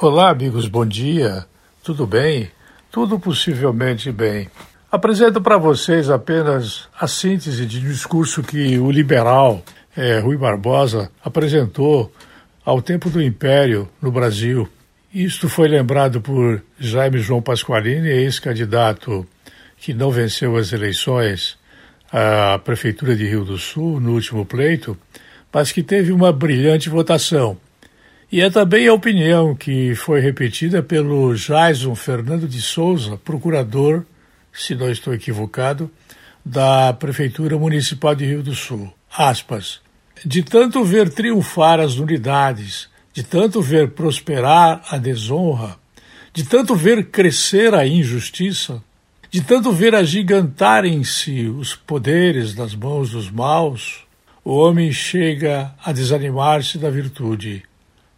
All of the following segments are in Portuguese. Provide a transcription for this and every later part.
Olá, amigos, bom dia. Tudo bem? Tudo possivelmente bem. Apresento para vocês apenas a síntese de discurso que o liberal é, Rui Barbosa apresentou ao tempo do Império no Brasil. Isto foi lembrado por Jaime João Pasqualini, ex-candidato que não venceu as eleições à Prefeitura de Rio do Sul no último pleito, mas que teve uma brilhante votação e é também a opinião que foi repetida pelo Jason Fernando de Souza, procurador, se não estou equivocado, da Prefeitura Municipal de Rio do Sul. Aspas. De tanto ver triunfar as unidades, de tanto ver prosperar a desonra, de tanto ver crescer a injustiça, de tanto ver agigantarem-se os poderes nas mãos dos maus, o homem chega a desanimar-se da virtude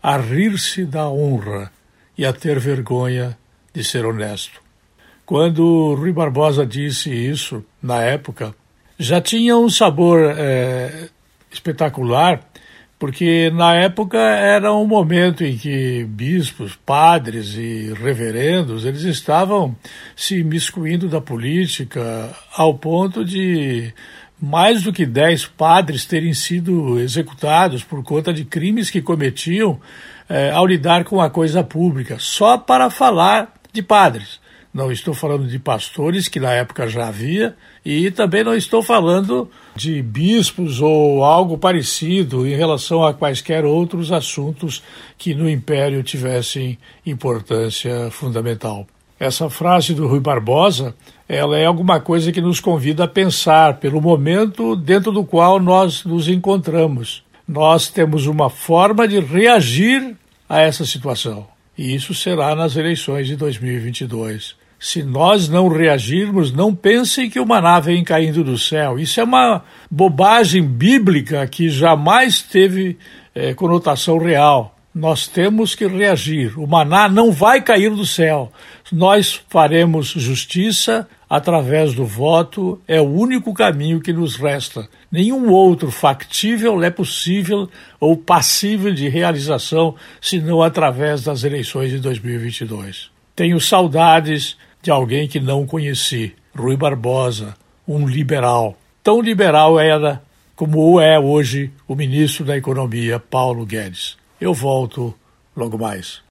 a rir-se da honra e a ter vergonha de ser honesto. Quando Rui Barbosa disse isso, na época, já tinha um sabor é, espetacular, porque na época era um momento em que bispos, padres e reverendos eles estavam se miscuindo da política ao ponto de mais do que dez padres terem sido executados por conta de crimes que cometiam eh, ao lidar com a coisa pública, só para falar de padres. Não estou falando de pastores, que na época já havia, e também não estou falando de bispos ou algo parecido em relação a quaisquer outros assuntos que no Império tivessem importância fundamental. Essa frase do Rui Barbosa, ela é alguma coisa que nos convida a pensar pelo momento dentro do qual nós nos encontramos. Nós temos uma forma de reagir a essa situação. E isso será nas eleições de 2022. Se nós não reagirmos, não pensem que o maná vem caindo do céu. Isso é uma bobagem bíblica que jamais teve é, conotação real nós temos que reagir. O maná não vai cair do céu. Nós faremos justiça através do voto, é o único caminho que nos resta. Nenhum outro factível é possível ou passível de realização senão através das eleições de 2022. Tenho saudades de alguém que não conheci, Rui Barbosa, um liberal. Tão liberal era como é hoje o ministro da Economia, Paulo Guedes. Eu volto logo mais.